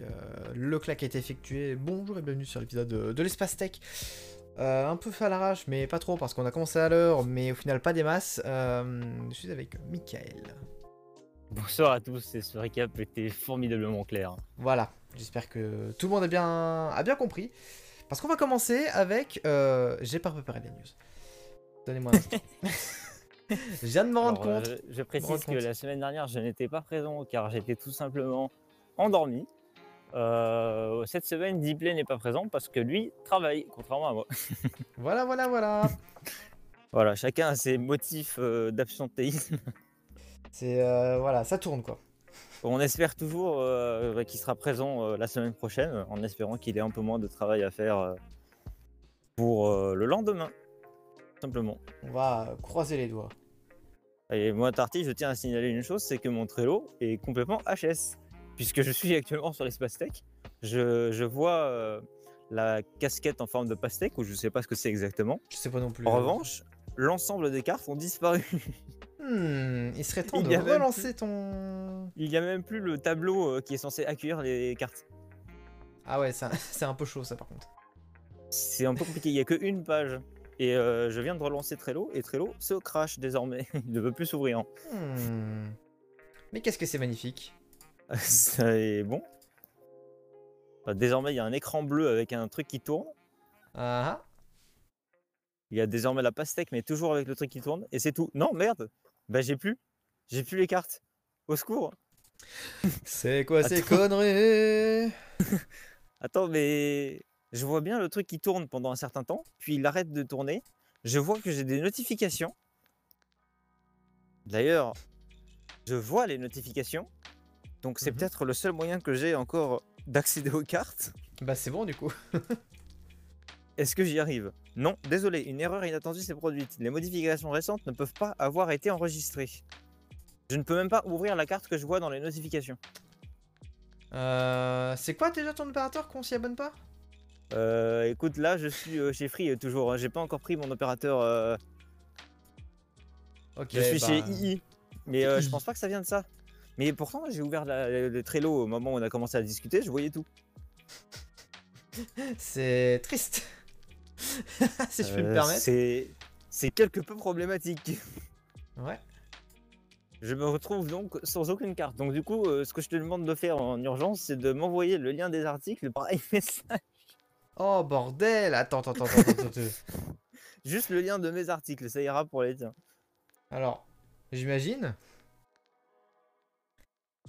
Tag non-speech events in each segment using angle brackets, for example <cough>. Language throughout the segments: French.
Euh, le claque a été effectué. Bonjour et bienvenue sur l'épisode de, de l'espace tech. Euh, un peu fait à l'arrache, mais pas trop parce qu'on a commencé à l'heure, mais au final pas des masses. Euh, je suis avec Michael. Bonsoir à tous, et ce récap était formidablement clair. Voilà, j'espère que tout le monde a bien, a bien compris. Parce qu'on va commencer avec... J'ai pas préparé les news. Donnez-moi un instant. <laughs> Je viens de me rendre Alors, compte. je, je précise que compte. la semaine dernière, je n'étais pas présent car j'étais tout simplement endormi. Euh, cette semaine, Diplay n'est pas présent parce que lui travaille, contrairement à moi. <laughs> Voilà, voilà, voilà. <laughs> Voilà, chacun a ses motifs euh, d'absentéisme. C'est... euh, voilà, ça tourne quoi. On espère toujours qu'il sera présent la semaine prochaine, en espérant qu'il ait un peu moins de travail à faire pour le lendemain, simplement. On va croiser les doigts. Et moi, Tarty, je tiens à signaler une chose, c'est que mon Trello est complètement HS. Puisque je suis actuellement sur l'espace tech, je, je vois euh, la casquette en forme de pastèque, ou je sais pas ce que c'est exactement. Je sais pas non plus. En revanche, l'ensemble des cartes ont disparu. <laughs> Hmm, il serait temps Il de y a même relancer ton... Il n'y a même plus le tableau euh, qui est censé accueillir les cartes. Ah ouais, <laughs> c'est un peu chaud ça par contre. C'est un peu compliqué, il n'y a qu'une page. Et euh, je viens de relancer Trello, et Trello se crache désormais. <laughs> Il ne veut plus s'ouvrir. Hmm. Mais qu'est-ce que c'est magnifique. <laughs> Ça est bon. Enfin, désormais, il y a un écran bleu avec un truc qui tourne. Ah Il y a désormais la pastèque, mais toujours avec le truc qui tourne. Et c'est tout. Non, merde Bah j'ai plus. J'ai plus les cartes. Au secours C'est quoi ces conneries? <laughs> Attends, mais je vois bien le truc qui tourne pendant un certain temps, puis il arrête de tourner. Je vois que j'ai des notifications. D'ailleurs, je vois les notifications. Donc c'est Mhm. peut-être le seul moyen que j'ai encore d'accéder aux cartes. Bah c'est bon du coup. <laughs> Est-ce que j'y arrive? Non, désolé, une erreur inattendue s'est produite. Les modifications récentes ne peuvent pas avoir été enregistrées. Je ne peux même pas ouvrir la carte que je vois dans les notifications. Euh, c'est quoi déjà ton opérateur qu'on s'y abonne pas? Euh, écoute, là, je suis euh, chez Free toujours. hein. J'ai pas encore pris mon opérateur. Ok. je suis bah, chez II. Mais je pense pas que ça vient de ça. Mais pourtant, j'ai ouvert la- le, Trello au moment où on a commencé à discuter. Je voyais tout. <laughs> C'est triste. <laughs> si je puis me Euh, permettre. C'est c'est quelque peu problématique. Ouais. Je me retrouve donc sans aucune carte. Donc du coup, euh, ce que je te demande de faire en urgence, c'est de m'envoyer le lien des articles par <laughs> iMessage. Oh bordel attends, attends, attends, attends, attends. Juste le lien de mes articles, ça ira pour les tiens. Alors, j'imagine.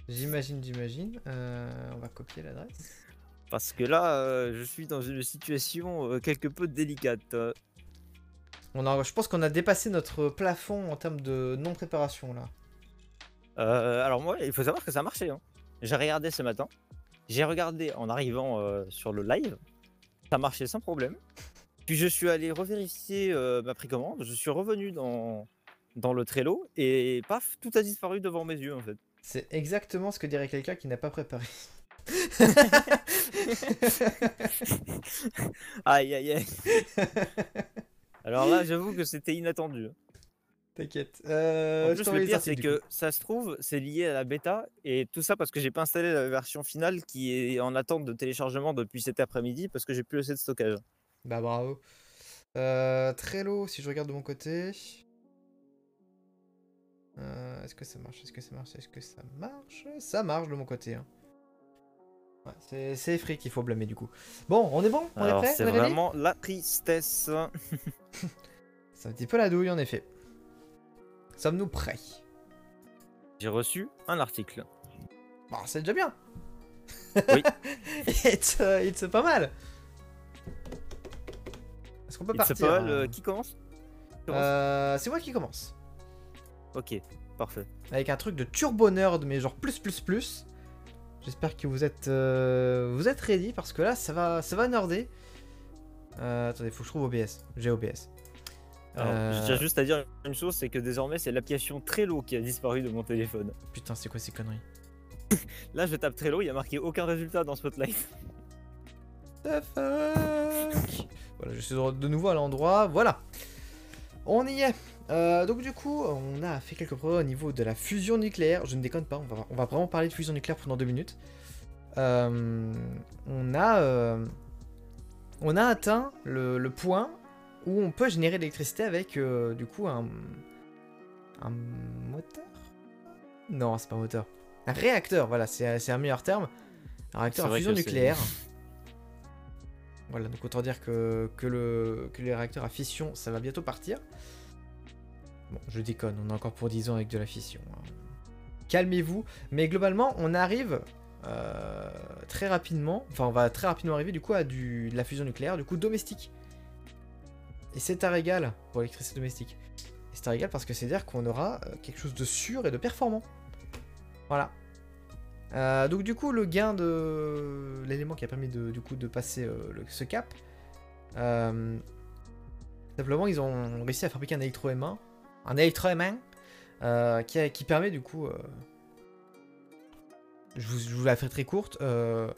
J'imagine, j'imagine. Euh, on va copier l'adresse. Parce que là, euh, je suis dans une situation euh, quelque peu délicate. On a, je pense qu'on a dépassé notre plafond en termes de non-préparation là. alors moi, il faut savoir que ça marchait. hein. J'ai regardé ce matin. J'ai regardé en arrivant sur le live. Ça marchait sans problème. Puis je suis allé revérifier ma précommande. Je suis revenu dans, dans le Trello et paf, tout a disparu devant mes yeux en fait. C'est exactement ce que dirait quelqu'un qui n'a pas préparé. <laughs> Aïe aïe aïe. Alors là, j'avoue que c'était inattendu. hein. T'inquiète. Euh, en je plus, le pire, c'est que ça se trouve, c'est lié à la bêta et tout ça parce que j'ai pas installé la version finale qui est en attente de téléchargement depuis cet après-midi parce que j'ai plus assez de stockage. Bah bravo. Euh, Trello, si je regarde de mon côté. Euh, Est-ce que ça marche Est-ce que ça marche Est-ce que ça marche? Ça marche de mon côté. hein. Ouais, c'est- Free qu'il faut blâmer du coup. Bon, on est bon On Alors est prêt c'est vraiment la tristesse. <laughs> C'est un petit peu la douille en effet. Sommes-nous prêts? J'ai reçu un article. Bah, c'est déjà bien. Oui. <laughs> it's, uh, it's pas mal. Est-ce qu'on peut partir? pas hein qui commence? Commence? Euh, C'est moi qui commence. Ok, parfait. Avec un truc de turbo nerd, mais genre plus plus plus. J'espère que vous êtes euh, vous êtes ready parce que là ça va ça va nerder. Euh, attendez, faut que je trouve OBS. J'ai OBS. Alors, Euh, je tiens juste à dire une chose, c'est que désormais c'est l'application Trello qui a disparu de mon téléphone. Putain, c'est quoi ces conneries? Là je tape Trello, il y a marqué aucun résultat dans Spotlight. <laughs> The fuck? Voilà, je suis de de nouveau à l'endroit. Voilà. On y est. Euh, donc du coup, on a fait quelques progrès au niveau de la fusion nucléaire. Je ne déconne pas, on va, on va vraiment parler de fusion nucléaire pendant deux minutes. euh, on a euh, on a atteint le, le point où on peut générer de l'électricité avec du coup un un moteur? Non, c'est pas un moteur. Un réacteur, voilà, c'est un meilleur terme. Un réacteur à fusion nucléaire. Voilà, donc autant dire que, que, le, que les réacteurs à fission, ça va bientôt partir. Bon, je déconne, on a encore pour 10 ans avec de la fission. hein. Calmez-vous, mais globalement, on arrive euh, très rapidement, enfin on va très rapidement arriver du coup à de la fusion nucléaire, du coup domestique. Et c'est un régal pour l'électricité domestique. Et c'est un régal parce que c'est-à-dire qu'on aura euh, quelque chose de sûr et de performant. Voilà. Euh, donc du coup, le gain de l'élément qui a permis de, passer ce cap, simplement ils ont réussi à fabriquer un électro-aimant, un électro-aimant euh, qui, a- qui permet du coup, euh, je, vous, je vous la fais très courte, euh,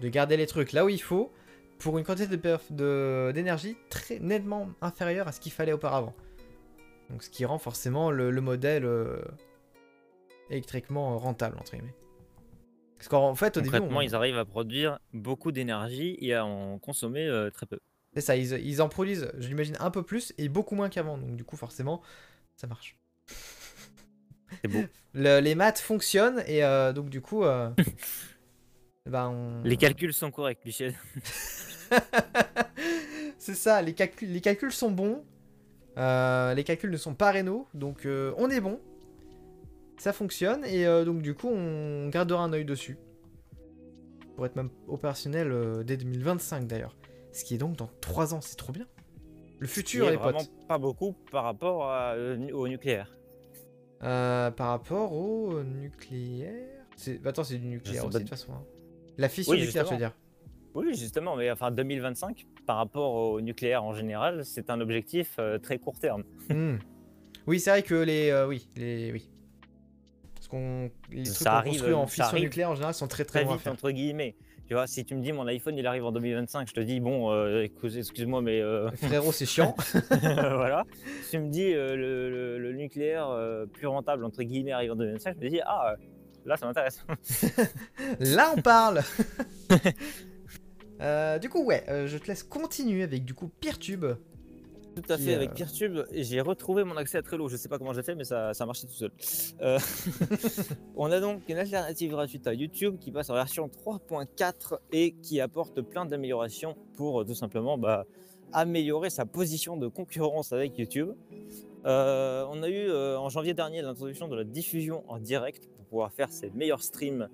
de garder les trucs là où il faut pour une quantité de perf- de- d'énergie très nettement inférieure à ce qu'il fallait auparavant. Donc ce qui rend forcément le, le modèle euh, électriquement rentable entre guillemets. Parce qu'en fait au début, on- ils arrivent à produire beaucoup d'énergie et à en consommer euh, très peu. C'est ça, ils, ils en produisent, je l'imagine, un peu plus et beaucoup moins qu'avant. Donc du coup forcément, ça marche. C'est beau. <laughs> Le- les maths fonctionnent et euh, donc du coup, euh, <laughs> ben, on- Les calculs sont corrects, Michel. <laughs> c'est ça, les calculs, les calculs sont bons. Euh, les calculs ne sont pas rénaux, donc on est bon. Ça fonctionne et donc du coup on gardera un œil dessus. Pour être même opérationnel dès 2025 d'ailleurs. Ce qui est donc dans 3 ans, c'est trop bien. Le futur Et les vraiment potes. pas beaucoup par rapport à, euh, au nucléaire. Euh, par rapport au nucléaire. C'est... Attends, c'est du nucléaire aussi de toute façon. hein. La fission Oui, nucléaire, tu veux dire. Oui, justement, mais enfin 2025, par rapport au nucléaire en général, c'est un objectif euh, très court terme. Hmm. Oui, c'est vrai que les. euh, oui, les. Oui. Parce qu'on. Les Ça trucs qu'on construit en arrive nucléaire en général sont très très Très vite, entre guillemets. Tu vois, si tu me dis mon iPhone il arrive en 2025, je te dis bon, euh, excuse-moi, mais euh, <laughs> Frérot, c'est chiant. <laughs> voilà. Si tu me dis euh, le, le- le nucléaire plus rentable entre guillemets arrive en 2025, je me dis ah, là ça m'intéresse. <laughs> Là, on parle. Du coup, ouais, je te laisse continuer avec du coup Peertube. Tout à fait, euh, avec Peertube, et j'ai retrouvé mon accès à Trello. Je sais pas comment j'ai fait, mais ça, ça marchait tout seul. Euh, <laughs> on a donc une alternative gratuite à YouTube qui passe en version 3.4 et qui apporte plein d'améliorations pour euh, tout simplement bah, améliorer sa position de concurrence avec YouTube. Euh, on a eu euh, en janvier dernier l'introduction de la diffusion en direct pour pouvoir faire ses meilleurs streams.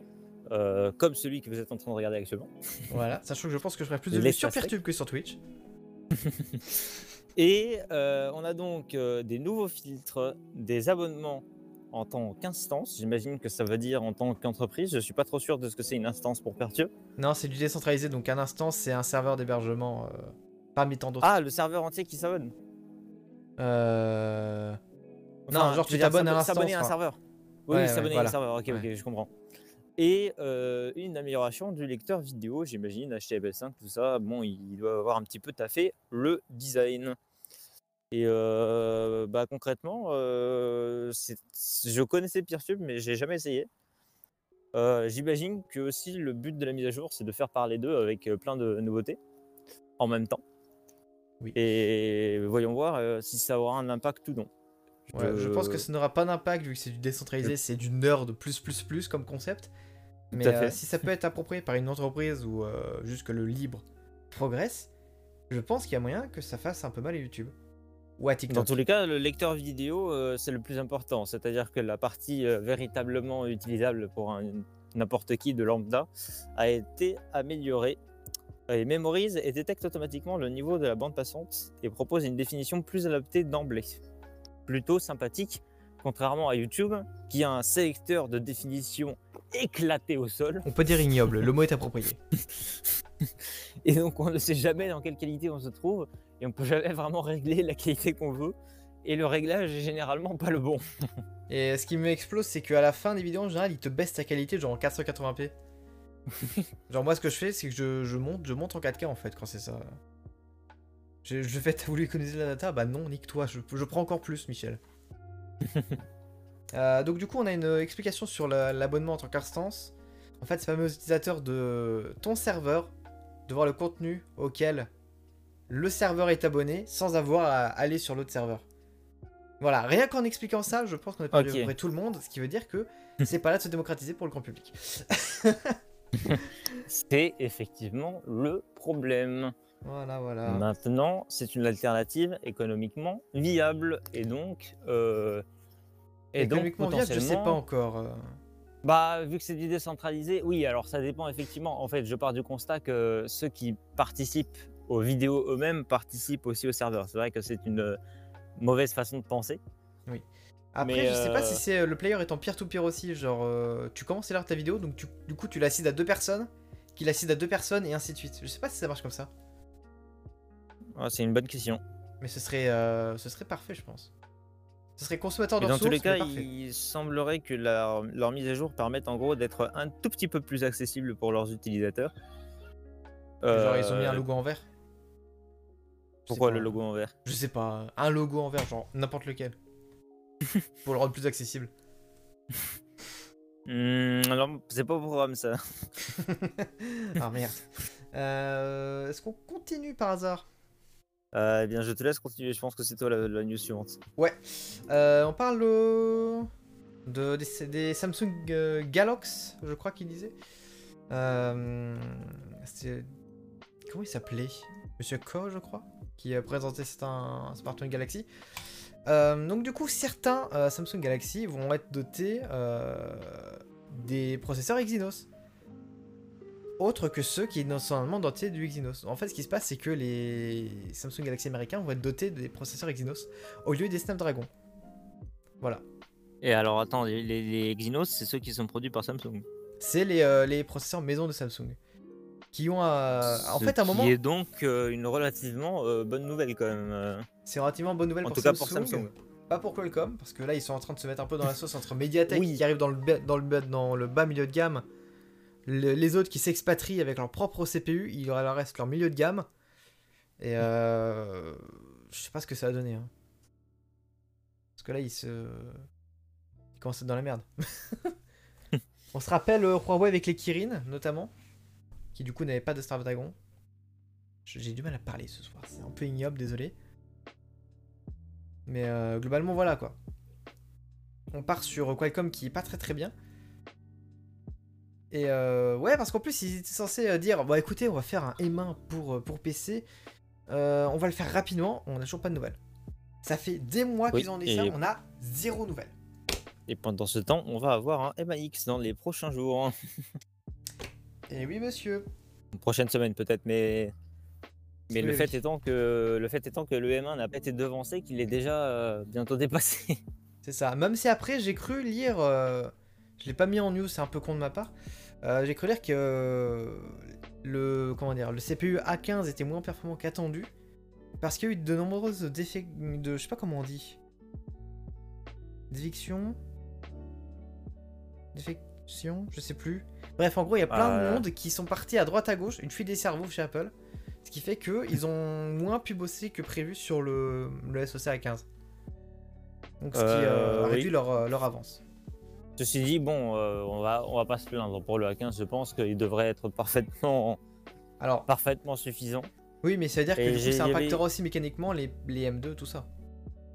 euh, comme celui que vous êtes en train de regarder actuellement. Voilà, sachant que je pense que je ferai plus de vues sur. Peertube que sur Twitch. <laughs> Et euh, on a donc euh, des nouveaux filtres, des abonnements en tant qu'instance. J'imagine que ça veut dire en tant qu'entreprise. Je suis pas trop sûr de ce que c'est une instance pour Pertube. Non, c'est du décentralisé, donc un instant, c'est un serveur d'hébergement euh, parmi tant d'autres. Ah, le serveur entier qui s'abonne. Euh... Enfin, non, genre tu t'abonnes à l'instance. S'abonner à un serveur. Oui, Ouais, oui, ouais, s'abonner à un serveur. Ok, Ouais. ok, je comprends. Et euh, une amélioration du lecteur vidéo, j'imagine, HTML5, tout ça. Bon, il doit avoir un petit peu taffé le design. Et euh, bah, concrètement, euh, je connaissais Peertube, mais j'ai jamais essayé. J'imagine que aussi le but de la mise à jour, c'est de faire parler d'eux avec plein de nouveautés en même temps. Oui. Et voyons voir si ça aura un impact ou non. Ouais, je pense que ça n'aura pas d'impact vu que c'est du décentralisé, c'est du nerd plus plus plus comme concept. Mais à fait. euh, si ça peut être approprié par une entreprise ou euh, juste que le libre progresse, je pense qu'il y a moyen que ça fasse un peu mal à YouTube. Ou à Dans TikTok. tous les cas, le lecteur vidéo, euh, c'est le plus important. C'est-à-dire que la partie euh, véritablement utilisable pour un- n'importe qui de lambda a été améliorée. Et mémorise et détecte automatiquement le niveau de la bande passante et propose une définition plus adaptée d'emblée. Plutôt sympathique, contrairement à YouTube, qui a un sélecteur de définition éclaté au sol. On peut dire ignoble, le mot est approprié. <laughs> Et donc on ne sait jamais dans quelle qualité on se trouve et on peut jamais vraiment régler la qualité qu'on veut. Et le réglage est généralement pas le bon. <laughs> Et ce qui me explose, c'est qu'à la fin des vidéos, en général, il te baisse ta qualité genre en 480p. <laughs> genre moi, ce que je fais, c'est que je, je monte, je monte en 4K en fait quand c'est ça. Je, je fais, t'as <laughs> voulu économiser la data Bah non, nique-toi, je, je prends encore plus, Michel. <laughs> Euh, donc du coup, on a une explication sur la- l'abonnement en tant qu'instance. En fait, ça permet aux utilisateurs de ton serveur de voir le contenu auquel le serveur est abonné sans avoir à aller sur l'autre serveur. Voilà, rien qu'en expliquant ça, je pense qu'on a perdu Ok. à peu près tout le monde, ce qui veut dire que <laughs> c'est pas là de se démocratiser pour le grand public. C'est effectivement le problème. Voilà, voilà. Maintenant, c'est une alternative économiquement viable et donc. euh, et donc Économiquement viable, je sais pas encore. euh. Bah, vu que c'est du décentralisé, oui, alors ça dépend effectivement. En fait, je pars du constat que ceux qui participent aux vidéos eux-mêmes participent aussi au serveur. C'est vrai que c'est une euh, mauvaise façon de penser. Après, Mais, je sais pas euh, si c'est le player est en peer-to-peer aussi. Genre, euh, tu commences à lire ta vidéo, donc tu- du coup, tu l'assides à deux personnes, qui l'asside à deux personnes, et ainsi de suite. Je sais pas si ça marche comme ça. Ah, c'est une bonne question. Mais ce serait, euh, ce serait parfait, je pense. Ce serait consommateur de dans tous les cas, il semblerait que leur, leur mise à jour permette en gros d'être un tout petit peu plus accessible pour leurs utilisateurs. Genre, ils ont mis un Euh, logo en vert? Pourquoi le logo en vert? Je sais pas. Un logo en vert, genre n'importe lequel. <laughs> pour le rendre plus accessible. Non, c'est pas au programme ça. <laughs> ah merde. Euh, Est-ce qu'on continue par hasard? Euh, eh bien, je te laisse continuer. Je pense que c'est toi la, news suivante. Euh, On parle de, des, Samsung euh, Galaxy, je crois qu'il disait. Comment il s'appelait? Monsieur Ko, je crois, qui a présenté un, smartphone Galaxy. Donc du coup, certains Samsung Galaxy vont être dotés des processeurs Exynos. Autres que ceux qui sont normalement dotés du Exynos. En fait, ce qui se passe, c'est que les Samsung Galaxy américains vont être dotés des processeurs Exynos au lieu des Snapdragon. Voilà. Et alors, attends, les, les- Exynos, c'est ceux qui sont produits par Samsung. C'est les, euh, les processeurs maison de Samsung. Qui ont euh, en Ce fait un qui moment. est donc euh, une relativement euh, bonne nouvelle quand même. C'est relativement bonne nouvelle En pour, tout cas Samsung, pour Samsung. Pas pour Qualcomm, parce que là ils sont en train de se mettre un peu dans la sauce entre Mediatek Oui. qui arrive dans le, ba- dans, le, ba- dans le bas milieu de gamme, le- les autres qui s'expatrient avec leur propre CPU, il leur reste leur milieu de gamme. Et euh, je sais pas ce que ça va donner. hein. Parce que là ils se. Ils commencent à être dans la merde. <laughs> On se rappelle euh, Huawei avec les Kirin notamment, qui du coup n'avaient pas de Snapdragon. J'ai du mal à parler ce soir, c'est un peu ignoble, désolé. Mais euh, globalement, voilà quoi. On part sur Qualcomm qui est pas très très bien. Et euh, ouais, parce qu'en plus, ils étaient censés euh, dire Bon, écoutez, on va faire un M1 pour, euh, pour PC. Euh, on va le faire rapidement. On n'a toujours pas de nouvelles. Ça fait des mois Oui, qu'ils ont dit ça. On a zéro nouvelle. Et pendant ce temps, on va avoir un MAX dans les prochains jours. <laughs> Et oui, monsieur. Prochaine semaine peut-être, mais. Mais Oui, le oui. fait, étant que, le fait étant que le M1 n'a pas été devancé, qu'il est déjà euh, bientôt dépassé. C'est ça. Même si après, j'ai cru lire. je l'ai pas mis en news, c'est un peu con de ma part. Euh, j'ai cru lire que euh, le comment dire, le CPU A15 était moins performant qu'attendu parce qu'il y a eu de nombreuses défects de, je sais pas comment on dit, défections, défections, je sais plus. Bref, en gros, il y a plein de Euh. monde qui sont partis à droite à gauche, une fuite des cerveaux chez Apple, ce qui fait que ils ont moins pu bosser que prévu sur le, le SoC A15. Donc, ce qui euh, Euh, a oui. réduit leur, euh, leur avance. Ceci dit, bon, euh, on, va, on va pas se plaindre. Pour le A15, je pense qu'il devrait être parfaitement, Alors, parfaitement suffisant. oui, mais ça veut dire que Et j'ai- ça il y avait- impactera aussi mécaniquement les, les M2, tout ça.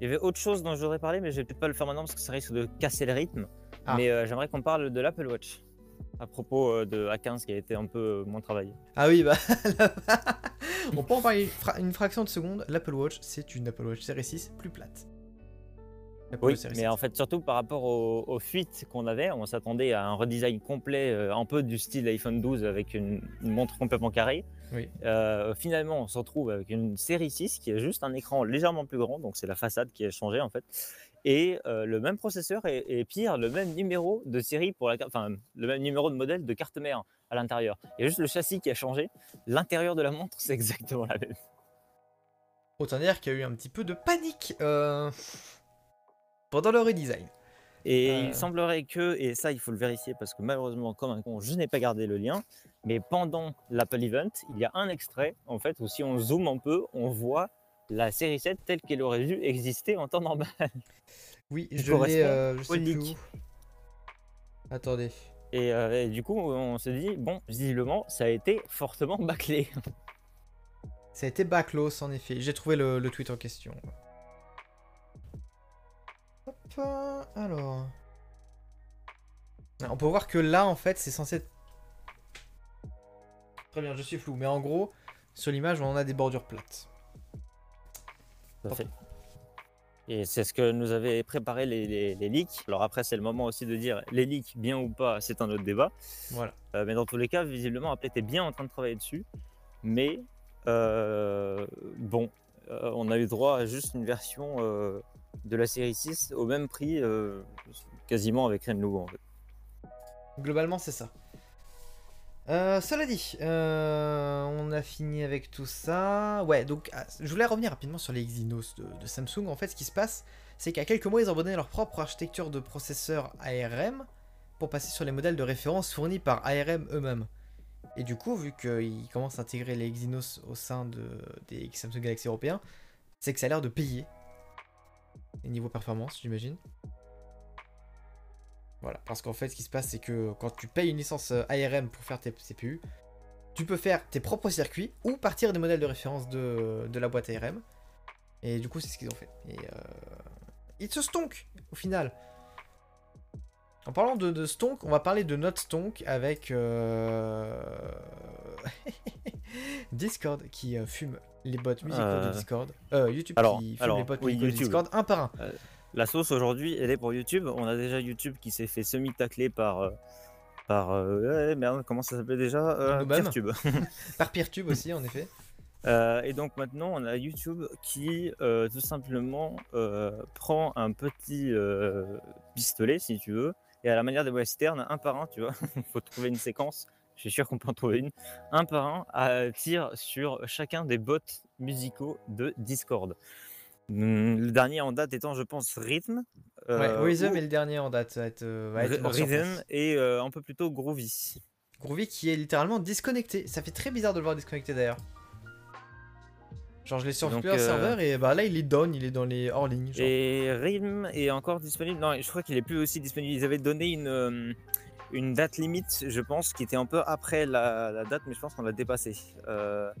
Il y avait autre chose dont je voudrais parler, mais je vais peut-être pas le faire maintenant parce que ça risque de casser le rythme. Ah. Mais euh, j'aimerais qu'on parle de l'Apple Watch. À propos euh, de A15 qui a été un peu euh, moins travaillé. Ah oui, bah. <laughs> On peut en parler une, fra- une fraction de seconde. L'Apple Watch, c'est une Apple Watch Series 6 plus plate. Oui, mais 6. en fait, surtout par rapport aux, aux fuites qu'on avait, on s'attendait à un redesign complet, euh, un peu du style iPhone 12 avec une, une montre complètement carrée. Oui. Euh, finalement, on se retrouve avec une série 6 qui a juste un écran légèrement plus grand, donc c'est la façade qui a changé en fait. Et euh, le même processeur et, et pire, le même numéro de série pour la enfin le même numéro de modèle de carte mère à l'intérieur. Il y a juste le châssis qui a changé. L'intérieur de la montre, c'est exactement la même. Autant dire qu'il y a eu un petit peu de panique euh, pendant le redesign. Et Euh. il semblerait que, et ça il faut le vérifier parce que malheureusement comme un con, je n'ai pas gardé le lien, mais pendant l'Apple Event, il y a un extrait en fait où si on zoome un peu, on voit la série 7 telle qu'elle aurait dû exister en temps normal. <laughs> Oui, Il je l'ai. euh, je au sais plus leak. où. Attendez. Et, euh, et du coup, on se dit, bon, visiblement, ça a été fortement bâclé. Ça a été backless en effet. J'ai trouvé le, le tweet en question. Hop, alors. On peut voir que là, en fait, c'est censé être. Très bien, je suis flou. Mais en gros, sur l'image, on a des bordures plates. Tout à fait. Et c'est ce que nous avaient préparé les, les- les leaks. Alors après, c'est le moment aussi de dire les leaks, bien ou pas, c'est un autre débat. Voilà. Euh, mais dans tous les cas, visiblement, Apple était bien en train de travailler dessus. Mais euh, bon, euh, on a eu droit à juste une version euh, de la série 6 au même prix, euh, quasiment avec rien de nouveau en fait. Globalement, c'est ça. Euh, cela dit, euh, on a fini avec tout ça. Ouais, donc ah, je voulais revenir rapidement sur les Exynos de, Samsung. En fait, ce qui se passe, c'est qu'à quelques mois, ils ont abandonné leur propre architecture de processeur ARM pour passer sur les modèles de référence fournis par ARM eux-mêmes. Et du coup, vu qu'ils commencent à intégrer les Exynos au sein de, des Samsung Galaxy européens, c'est que ça a l'air de payer. Et niveau performance, j'imagine. Voilà, parce qu'en fait, ce qui se passe, c'est que quand tu payes une licence euh, ARM pour faire tes CPU, tu peux faire tes propres circuits ou partir des modèles de référence de, la boîte ARM. Et du coup, c'est ce qu'ils ont fait. Et euh, ils se stonk au final. En parlant de, stonk, on va parler de notre stonk avec euh, <laughs> Discord qui fume les bots musicaux Euh, de Discord. Euh, YouTube alors- qui alors, les bots oui, musicaux de. Discord un par un. La sauce aujourd'hui, elle est pour YouTube. On a déjà YouTube qui s'est fait semi-tacler par. euh, par euh, ouais, merde, comment ça s'appelait déjà euh. Peertube. <laughs> Par Peertube aussi, en effet. Euh, et donc maintenant, on a YouTube qui euh, tout simplement euh, prend un petit euh, pistolet, si tu veux, et à la manière des westerns, un par un, tu vois, il <laughs> faut trouver une séquence, je suis sûr qu'on peut en trouver une, un par un, à, tire sur chacun des bots musicaux de Discord. Hum, Le dernier en date étant, je pense, Rhythm. Ouais, euh, Rhythm ou- est le dernier en date. Va être, euh, va être Rhythm et euh, un peu plus tôt Groovy. Groovy qui est littéralement disconnecté. Ça fait très bizarre de le voir disconnecté d'ailleurs. Genre je l'ai sur plusieurs euh, serveurs et bah là il est down, il est dans les hors ligne. genre. Et Rhythm est encore disponible. Non, je crois qu'il est plus aussi disponible. Ils avaient donné une, euh, une date limite, je pense, qui était un peu après la, la date, mais je pense qu'on l'a dépassé. Euh,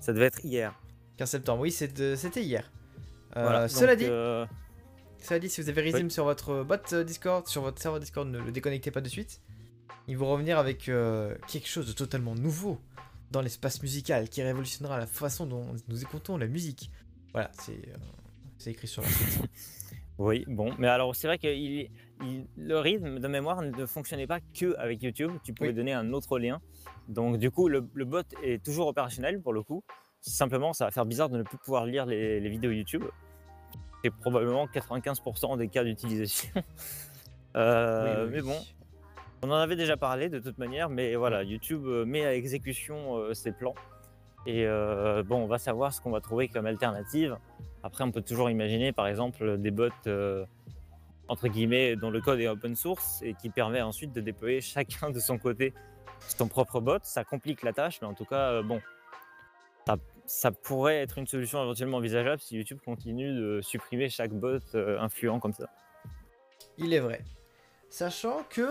ça devait être hier. 15 septembre, oui c'était hier. Euh, Voilà, cela donc, dit, euh, cela dit, si vous avez Rhythm sur votre bot Discord, sur votre serveur Discord, ne le déconnectez pas de suite. Ils vont revenir avec quelque chose de totalement nouveau dans l'espace musical qui révolutionnera la façon dont nous écoutons la musique. Voilà, c'est c'est écrit sur la site. <laughs> oui, bon. Mais alors, c'est vrai que il- il- le rythme de mémoire ne fonctionnait pas que avec YouTube. Tu pouvais Oui. donner un autre lien. Donc, du coup, le, le bot est toujours opérationnel pour le coup. Simplement, ça va faire bizarre de ne plus pouvoir lire les, les vidéos YouTube. C'est probablement 95% des cas d'utilisation. <laughs> Euh, Oui, oui, mais bon, on en avait déjà parlé de toute manière, mais voilà, YouTube euh, met à exécution euh, ses plans. Et euh, bon, on va savoir ce qu'on va trouver comme alternative. Après, on peut toujours imaginer, par exemple, des bots euh, entre guillemets dont le code est open source et qui permet ensuite de déployer <laughs> chacun de son côté son propre bot. Ça complique la tâche, mais en tout cas, euh, bon, ça, pourrait être une solution éventuellement envisageable si YouTube continue de supprimer chaque bot euh, influent comme ça. Il est vrai. Sachant que.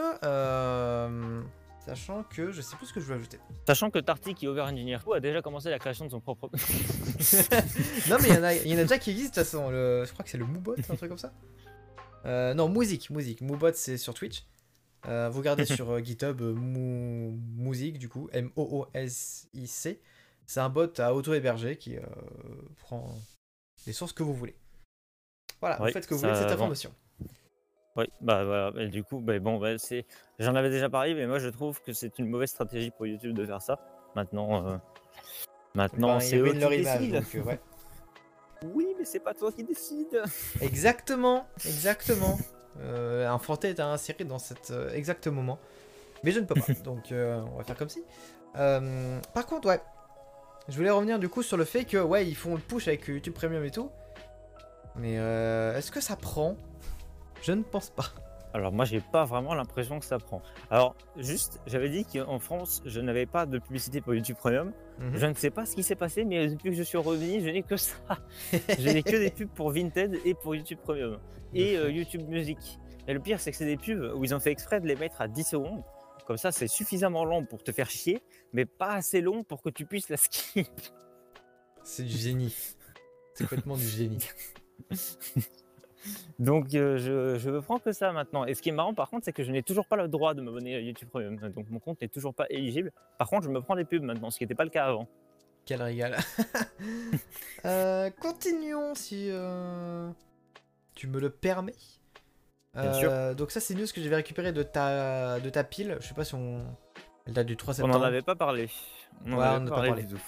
Sachant que. Je sais plus ce que je veux ajouter. Sachant que Tarty, qui est over engineer a déjà commencé la création de son propre. <laughs> non, mais il y, en a- il y en a déjà qui existent de toute façon. Le, je crois que c'est le Moobot, un truc comme ça. Euh, non, Music. Music. Moobot, c'est sur Twitch. Euh, vous regardez sur euh, GitHub euh, Mou- Music, du coup. M-O-O-S-I-C. C'est un bot à auto-héberger qui prend les sources que vous voulez. Voilà, vous Oui, faites ce que vous voulez de cette information. Oui, bah voilà. Et du coup, bah, bon, bah, c'est. J'en avais déjà parlé, mais moi je trouve que c'est une mauvaise stratégie pour YouTube de faire ça. Maintenant, euh, maintenant Ben, c'est eux qui décident. donc, euh, ouais. <laughs> Oui, mais c'est pas toi qui décide. Exactement, <laughs> exactement. Euh, un Fanté est à insérer dans cet euh, exact moment. Mais je ne peux pas, <laughs> donc on va faire comme si. Par contre, ouais. Je voulais revenir du coup sur le fait que, ouais, ils font le push avec YouTube Premium et tout. Mais euh, est-ce que ça prend? Je ne pense pas. Alors moi j'ai pas vraiment l'impression que ça prend. Alors juste, j'avais dit qu'en France je n'avais pas de publicité pour YouTube Premium. Mhm. Je ne sais pas ce qui s'est passé, mais depuis que je suis revenu, je n'ai que ça. <laughs> je n'ai que des pubs pour Vinted et pour YouTube Premium et euh, YouTube Music. Et le pire c'est que c'est des pubs où ils ont fait exprès de les mettre à 10 secondes. Comme ça, c'est suffisamment long pour te faire chier, mais pas assez long pour que tu puisses la skip. C'est du génie. C'est complètement du génie. <laughs> Donc euh, je, je prends que ça maintenant. Et ce qui est marrant par contre, c'est que je n'ai toujours pas le droit de m'abonner à YouTube Premium. Donc mon compte n'est toujours pas éligible. Par contre, je me prends des pubs maintenant, ce qui n'était pas le cas avant. Quel régal. <laughs> Euh, continuons si euh, tu me le permets. Bien sûr. Donc ça c'est une news que j'avais récupéré de ta, de ta pile. Je sais pas si on... Elle date du 3 On septembre. n'en avait pas parlé. On n'en Ouais, avait on pas parlé parlé. du tout.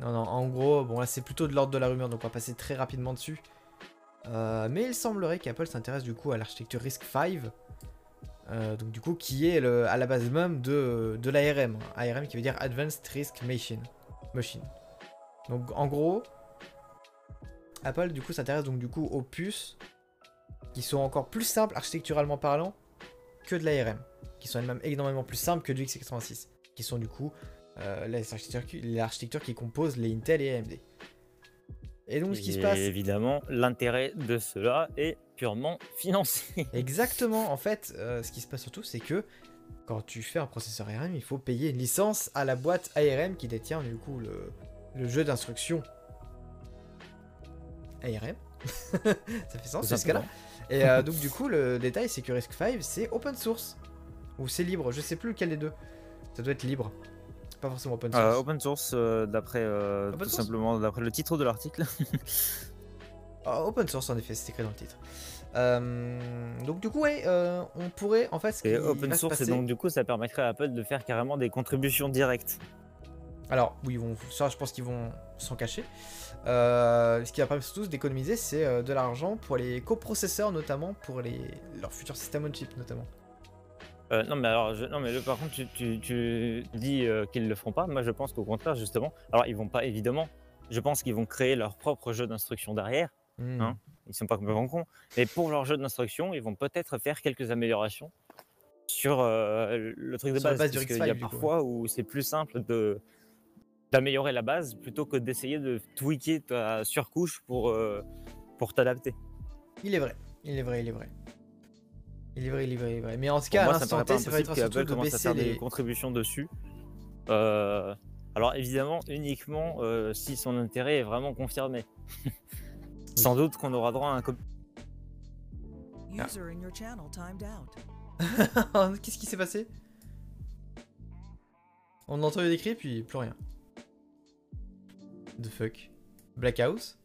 Non, non, en gros, bon là c'est plutôt de l'ordre de la rumeur, donc on va passer très rapidement dessus. Euh, mais il semblerait qu'Apple s'intéresse du coup à l'architecture RISC-V, euh, du coup qui est à la base même de, de l'ARM. ARM qui veut dire Advanced Risk Machine. Machine. Donc en gros, Apple du coup s'intéresse donc du coup aux puces qui sont encore plus simples architecturalement parlant que de l'ARM, qui sont elles-mêmes énormément plus simples que du x86, qui sont du coup euh, l'architecture qui compose les Intel et AMD. Et donc ce qui se passe Évidemment, l'intérêt de cela est purement financier. <laughs> Exactement, en fait, euh, ce qui se passe surtout, c'est que quand tu fais un processeur ARM, il faut payer une licence à la boîte ARM qui détient du coup le, le jeu d'instruction ARM. <laughs> Ça fait sens jusqu'à là. Et euh, <laughs> donc du coup, le détail, c'est que RISC-V, c'est open source. Ou c'est libre, je sais plus lequel des deux. Ça doit être libre. Pas forcément open source. Euh, open source, euh, d'après euh, tout source simplement d'après le titre de l'article. <laughs> Ah, open source en effet, c'est écrit dans le titre. Donc du coup, ouais, on pourrait en fait... Ce Et open source, et donc du coup, ça permettrait à Apple de faire carrément des contributions directes. Alors, oui, ils vont, ça, je pense qu'ils vont s'en cacher. Euh, ce qui va permettre surtout d'économiser, c'est de l'argent pour les coprocesseurs, notamment pour les, leurs futurs systèmes on chip, notamment. Euh, non mais alors, je- non mais le- par contre, tu, tu- tu dis euh, qu'ils le feront pas. Moi, je pense qu'au contraire, justement. Alors, ils vont pas évidemment. Je pense qu'ils vont créer leur propre jeu d'instruction derrière. Hmm. Hein Ils sont pas complètement cons. Mais pour leur jeu d'instruction, ils vont peut-être faire quelques améliorations sur euh, le truc de Sur base. base parce qu'il y a coup, parfois où c'est plus simple de d'améliorer la base plutôt que d'essayer de tweaker ta surcouche pour euh, pour t'adapter. Il est vrai, il est vrai, il est vrai. Il est vrai, il est vrai, il est vrai. Mais en Pour cas, moi, à l'instant T, ça va être surtout de commence à baisser faire les... des contributions dessus. Euh, alors évidemment, uniquement euh, si son intérêt est vraiment confirmé. <laughs> Sans doute qu'on aura droit à un Ah. User in your channel timed out. <laughs> Qu'est-ce qui s'est passé? On a entendu des cris, puis plus rien. The fuck? Blackout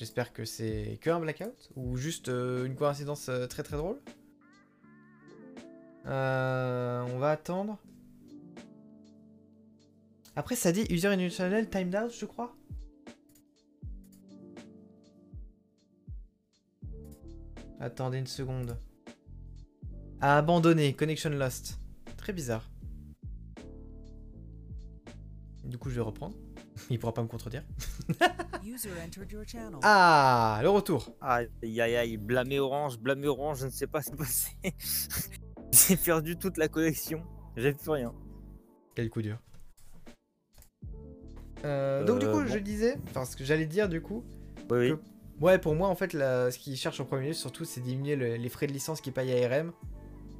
J'espère que c'est que un blackout Ou juste euh, une coïncidence euh, très très drôle Euh, On va attendre. Après, ça dit user in your channel timed out, je crois. Attendez une seconde. A abandonné, connection lost. Très bizarre. Du coup, je vais reprendre. Il pourra pas me contredire. Ah, le retour. Aïe aïe aïe, blâmé orange, blâmé orange, je ne sais pas ce qui s'est passé. <laughs> J'ai perdu toute la connexion. J'ai plus rien. Quel coup dur. Euh, donc du coup, Euh, je disais, enfin ce que j'allais dire du coup, Oui, oui. Que- ouais pour moi en fait, la- ce qu'ils cherchent en premier lieu surtout, c'est diminuer le- les frais de licence qu'ils payent à ARM.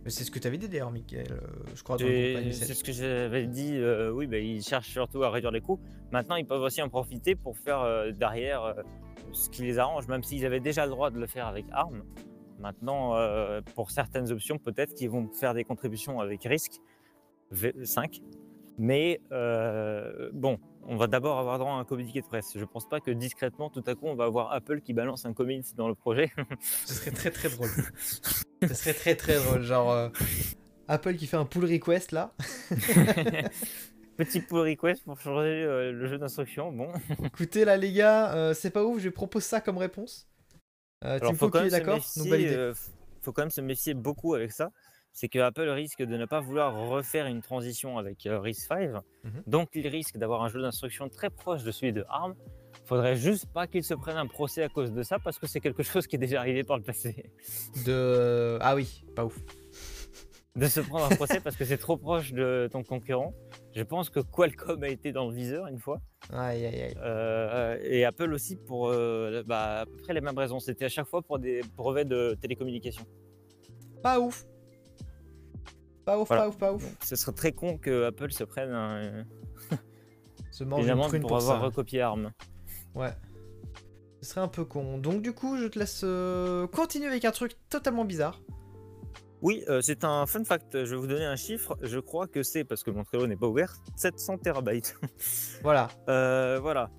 C'est ce que tu avais dit d'ailleurs, Michael, euh, je crois. C'est ce que j'avais dit. euh, oui, bah, ils cherchent surtout à réduire les coûts. Maintenant, ils peuvent aussi en profiter pour faire euh, derrière euh, ce qui les arrange, même s'ils avaient déjà le droit de le faire avec ARM. Maintenant, pour certaines options, peut-être qu'ils vont faire des contributions avec RISC V5. Mais euh, bon, on va d'abord avoir droit à un communiqué de presse. Je pense pas que discrètement, tout à coup, on va avoir Apple qui balance un communiqué dans le projet. <laughs> Ce serait très très drôle. <laughs> Ce serait très très drôle, genre euh, Apple qui fait un pull request là. <laughs> Petit pull request pour changer euh, le jeu d'instruction. Bon. Écoutez là les gars, c'est pas ouf, je propose ça comme réponse. Euh, Alors, Team faut Cook, quand, même d'accord? Faut quand même se méfier beaucoup avec ça. C'est que Apple risque de ne pas vouloir refaire une transition avec euh, RISC-V. Mhm. Donc, il risque d'avoir un jeu d'instruction très proche de celui de ARM. Faudrait juste pas qu'il se prenne un procès à cause de ça parce que c'est quelque chose qui est déjà arrivé par le passé. De... Ah oui, pas ouf. De se prendre un procès parce que c'est trop proche de ton concurrent. Je pense que Qualcomm a été dans le viseur une fois. Aïe aïe aïe. Euh, et Apple aussi pour euh, bah, à peu près les mêmes raisons. C'était à chaque fois pour des brevets de télécommunications. Pas ouf. Pas ouf, Voilà. pas ouf, pas ouf. Ce serait très con que Apple se prenne un, <laughs> Se mange une prune pour, pour, avoir ça. recopié ARM. Ouais. Ce serait un peu con. Donc du coup, je te laisse euh, continuer avec un truc totalement bizarre. Oui, euh, c'est un fun fact. Je vais vous donner un chiffre. Je crois que c'est, parce que mon Trello n'est pas ouvert, 700 terabytes. <laughs> Voilà. Euh, voilà.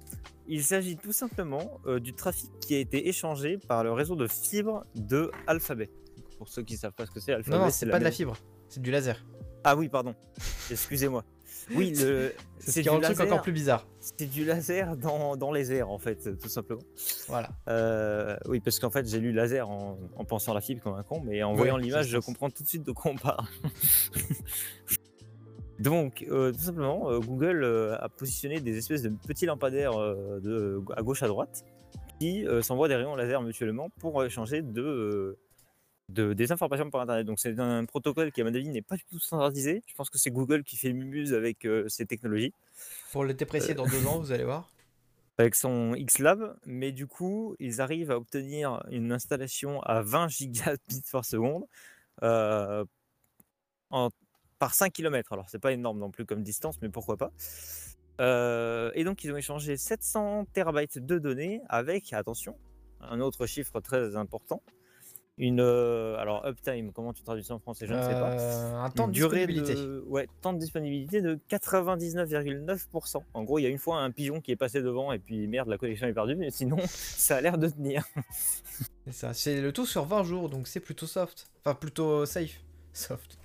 Il s'agit tout simplement euh, du trafic qui a été échangé par le réseau de fibre de Alphabet. Pour ceux qui ne savent pas ce que c'est, Alphabet, Non, non, c'est pas de la fibre. C'est du laser. Ah oui, pardon. <laughs> Excusez-moi. Oui, le... C'est ce du le truc laser. encore plus bizarre. C'est du laser dans, dans les airs, en fait, tout simplement. Voilà. Euh, oui, parce qu'en fait, j'ai lu laser en, en pensant à la fibre comme un con, mais en voyant l'image, je comprends tout de suite de quoi on parle. <laughs> Donc, euh, tout simplement, euh, Google a positionné des espèces de petits lampadaires de, à gauche à droite qui s'envoient des rayons laser mutuellement pour échanger de, de- des informations par Internet. Donc, c'est un protocole qui, à mon avis, n'est pas du tout standardisé. Je pense que c'est Google qui fait le mumuse avec euh, ces technologies Pour le déprécier dans deux ans, vous allez voir. <laughs> avec son Xlab, mais du coup, ils arrivent à obtenir une installation à 20 gigabits par seconde euh, en- par 5 km. Alors, c'est pas énorme non plus comme distance, mais pourquoi pas. Euh, et donc, ils ont échangé 700 terabytes de données avec, attention, un autre chiffre très important, une. euh, alors, uptime, comment tu traduis ça en français Je ne sais pas Euh, un temps une de durée disponibilité. de ouais, temps de disponibilité de 99,9%. En gros, il y a une fois un pigeon qui est passé devant et puis merde, la connexion est perdue, mais sinon, <laughs> ça a l'air de tenir. <laughs> C'est ça. C'est le tout sur 20 jours, donc c'est plutôt soft. Enfin, plutôt safe. <laughs> Soft.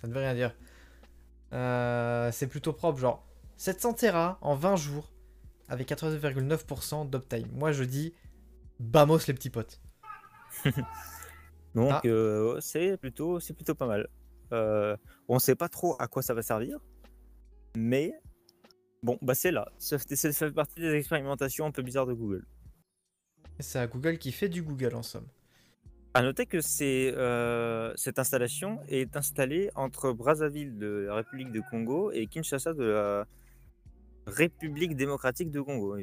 Ça ne veut rien dire. Euh, c'est plutôt propre, genre 700 Tera en 20 jours avec 99,9% d'uptime. Moi je dis, bamos les petits potes. <laughs> Donc, Ah. euh, c'est plutôt, c'est plutôt pas mal. Euh, on sait pas trop à quoi ça va servir, mais bon, bah c'est là. Ça fait, ça fait partie des expérimentations un peu bizarres de Google. C'est à Google qui fait du Google en somme. À noter que euh, cette installation est installée entre Brazzaville de la République de Congo et Kinshasa de la République démocratique de Congo.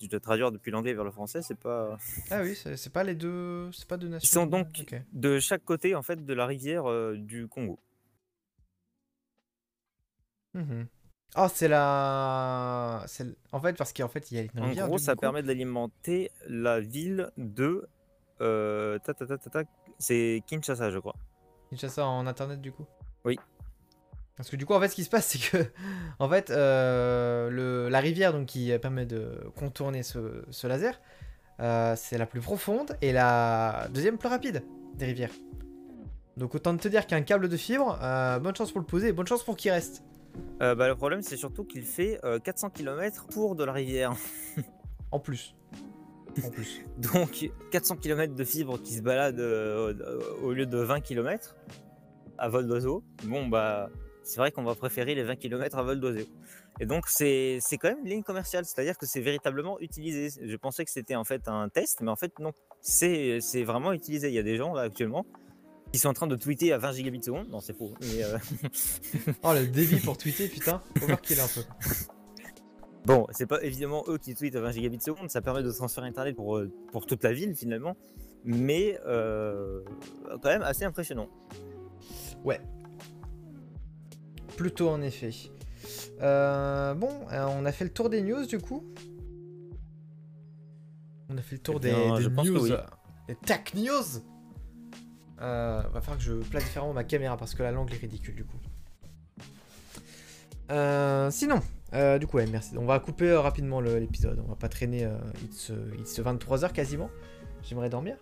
Je dois traduire depuis l'anglais vers le français, c'est pas. <laughs> Ah oui, c'est pas les deux, c'est pas deux nations. Ils sont donc de chaque côté en fait de la rivière euh, du Congo. Mhm. Oh, c'est la. En fait, parce qu'en fait, il y a une En rivière, gros, du ça permet d'alimenter la ville de. euh, ta, ta, ta, ta, ta, c'est Kinshasa, je crois. Kinshasa en internet, du coup? Oui. Parce que du coup, en fait, ce qui se passe, <laughs> c'est que, en fait, euh, le... la rivière donc, qui permet de contourner ce, ce laser, euh, c'est la plus profonde et la deuxième plus rapide des rivières. Donc autant te dire qu'un câble de fibre, euh, bonne chance pour le poser et bonne chance pour qu'il reste. Bah, le problème, c'est surtout qu'il fait euh, 400 km pour de la rivière. <laughs> En plus. En plus. <laughs> Donc 400 km de fibre qui se balade au lieu de 20 km à vol d'oiseau. Bon bah c'est vrai qu'on va préférer les 20 km à vol d'oiseau. Et donc c'est quand même une ligne commerciale, c'est-à-dire que c'est véritablement utilisé. Je pensais que c'était en fait un test, mais en fait non. C'est vraiment utilisé. Il y a des gens là actuellement qui sont en train de tweeter à 20 gigabits seconde. Non c'est faux. Mais, euh, <laughs> Oh, le débit pour tweeter, putain. Faut voir qu'il est un peu. <laughs> Bon, c'est pas évidemment eux qui tweetent à 20 gigabits seconde, ça permet de transférer internet pour, euh, pour toute la ville finalement, mais euh, quand même assez impressionnant. Ouais. Plutôt en effet. Euh, bon, euh, on a fait le tour des news du coup. On a fait le tour Eh des, bien, des je pense que news. oui. Des tech news. Euh, va falloir que je place différemment ma caméra parce que la langue est ridicule du coup. Euh, sinon, euh, du coup, ouais, merci. On va couper rapidement l'épisode. On va pas traîner. il, se 23h quasiment. J'aimerais dormir.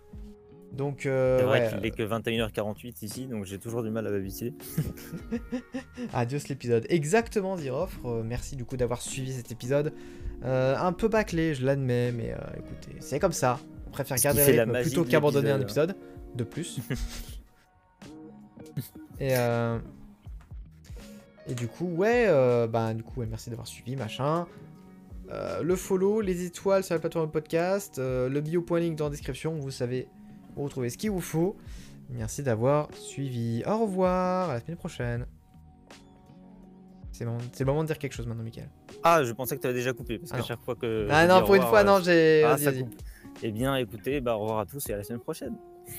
Donc, euh, C'est vrai ouais, qu'il est que 21h48 ici, donc j'ai toujours du mal à m'habituer. <laughs> Adios l'épisode. Exactement, Ziroff. Euh, merci du coup d'avoir suivi cet épisode. Euh, un peu bâclé, je l'admets, mais euh, écoutez, c'est comme ça. On préfère garder le rythme plutôt qu'abandonner un épisode. De plus. <laughs> et, euh, et du coup, ouais, bah, du coup, ouais, merci d'avoir suivi, machin. Le follow, les étoiles sur la plateforme de podcast, le bio.link dans la description, vous savez où retrouver ce qu'il vous faut. Merci d'avoir suivi. Au revoir, à la semaine prochaine. C'est le moment- c'est le moment de dire quelque chose maintenant, Michael. Ah, je pensais que tu avais déjà coupé, parce Ah qu'à chaque fois que. ah je non, pour une fois, euh, non, j'ai. Ah. Eh bien, écoutez, bah, au revoir à tous et à la semaine prochaine.